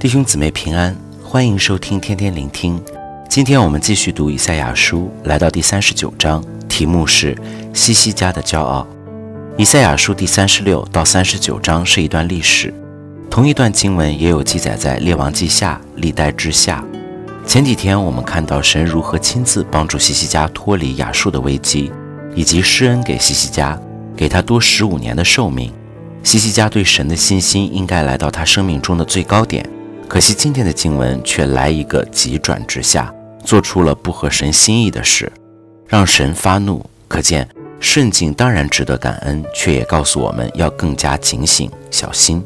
弟兄姊妹平安，欢迎收听天天聆听。今天我们继续读以赛亚书，来到第三十九章，题目是西西家的骄傲。以赛亚书第三十六到三十九章是一段历史，同一段经文也有记载在列王记下、历代之下。前几天我们看到神如何亲自帮助西西家脱离亚述的危机，以及施恩给西西家，给他多十五年的寿命。西西家对神的信心应该来到他生命中的最高点。可惜今天的经文却来一个急转直下，做出了不合神心意的事，让神发怒。可见顺境当然值得感恩，却也告诉我们要更加警醒小心。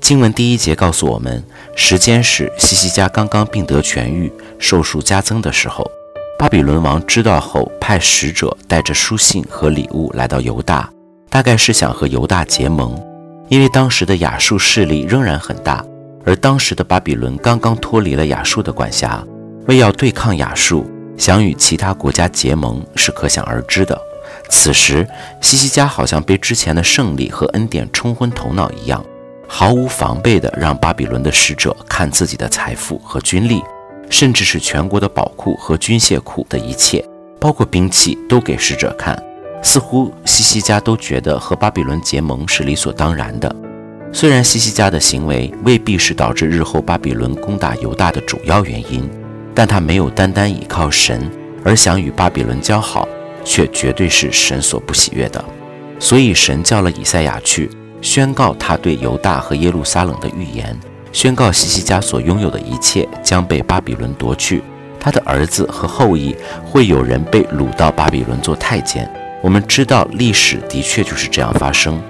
经文第一节告诉我们，时间是西西家刚刚病得痊愈、寿数加增的时候。巴比伦王知道后，派使者带着书信和礼物来到犹大，大概是想和犹大结盟，因为当时的亚述势力仍然很大。而当时的巴比伦刚刚脱离了亚述的管辖，为要对抗亚述，想与其他国家结盟是可想而知的。此时，西西家好像被之前的胜利和恩典冲昏头脑一样，毫无防备地让巴比伦的使者看自己的财富和军力，甚至是全国的宝库和军械库的一切，包括兵器，都给使者看。似乎西西家都觉得和巴比伦结盟是理所当然的。虽然西西家的行为未必是导致日后巴比伦攻打犹大的主要原因，但他没有单单依靠神而想与巴比伦交好，却绝对是神所不喜悦的。所以神叫了以赛亚去宣告他对犹大和耶路撒冷的预言，宣告西西家所拥有的一切将被巴比伦夺去，他的儿子和后裔会有人被掳到巴比伦做太监。我们知道历史的确就是这样发生。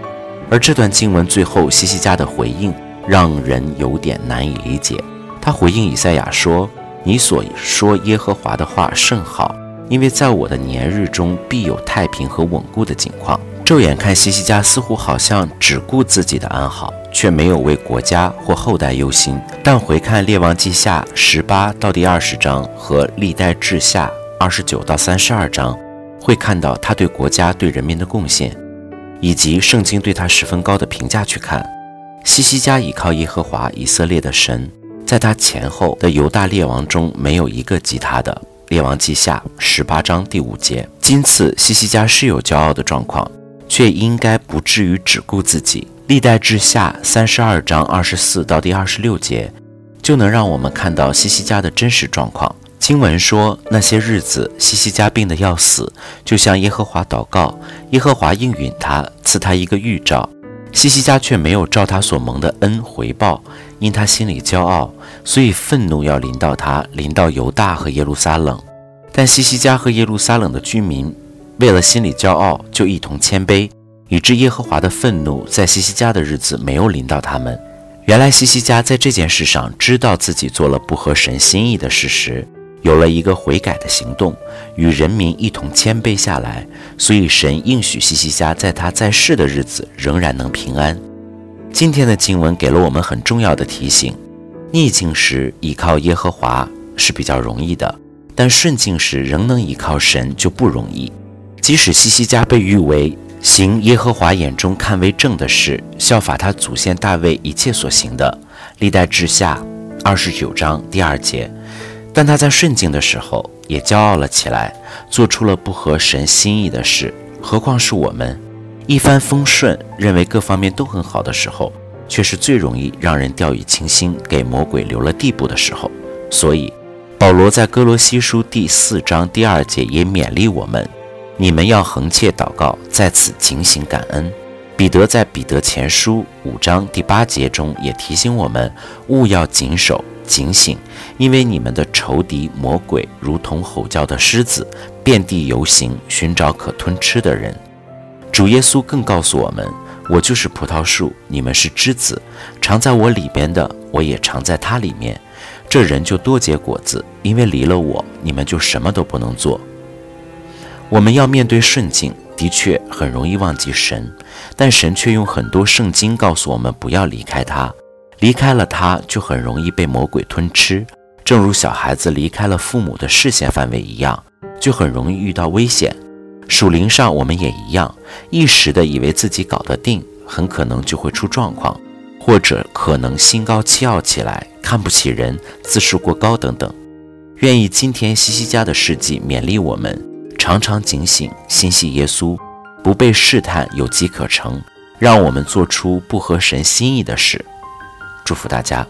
而这段经文最后，西西家的回应让人有点难以理解。他回应以赛亚说：“你所说耶和华的话甚好，因为在我的年日中必有太平和稳固的景况。”骤眼看西西家似乎好像只顾自己的安好，却没有为国家或后代忧心。但回看列王记下十八到第二十章和历代志下二十九到三十二章，会看到他对国家对人民的贡献。以及圣经对他十分高的评价去看，西西家倚靠耶和华以色列的神，在他前后的犹大列王中没有一个及他的。列王记下十八章第五节。今次西西家是有骄傲的状况，却应该不至于只顾自己。历代志下三十二章二十四到第二十六节，就能让我们看到西西家的真实状况。经文说，那些日子，西西家病得要死，就向耶和华祷告，耶和华应允他，赐他一个预兆。西西家却没有照他所蒙的恩回报，因他心里骄傲，所以愤怒要临到他，临到犹大和耶路撒冷。但西西家和耶路撒冷的居民，为了心里骄傲，就一同谦卑，以致耶和华的愤怒在西西家的日子没有临到他们。原来西西家在这件事上知道自己做了不合神心意的事实。有了一个悔改的行动，与人民一同谦卑下来，所以神应许西西家在他在世的日子仍然能平安。今天的经文给了我们很重要的提醒：逆境时依靠耶和华是比较容易的，但顺境时仍能依靠神就不容易。即使西西家被誉为行耶和华眼中看为正的事，效法他祖先大卫一切所行的，历代志下二十九章第二节。但他在顺境的时候也骄傲了起来，做出了不合神心意的事。何况是我们，一帆风顺，认为各方面都很好的时候，却是最容易让人掉以轻心，给魔鬼留了地步的时候。所以，保罗在哥罗西书第四章第二节也勉励我们：你们要恒切祷告，在此警醒感恩。彼得在彼得前书五章第八节中也提醒我们：勿要谨守。警醒，因为你们的仇敌魔鬼如同吼叫的狮子，遍地游行，寻找可吞吃的人。主耶稣更告诉我们：“我就是葡萄树，你们是枝子，常在我里边的，我也常在他里面。这人就多结果子，因为离了我，你们就什么都不能做。”我们要面对顺境，的确很容易忘记神，但神却用很多圣经告诉我们不要离开他。离开了他，就很容易被魔鬼吞吃，正如小孩子离开了父母的视线范围一样，就很容易遇到危险。属灵上，我们也一样，一时的以为自己搞得定，很可能就会出状况，或者可能心高气傲起来，看不起人、自视过高等等。愿意今天西西家的事迹勉励我们，常常警醒，心系耶稣，不被试探有机可乘，让我们做出不合神心意的事。祝福大家。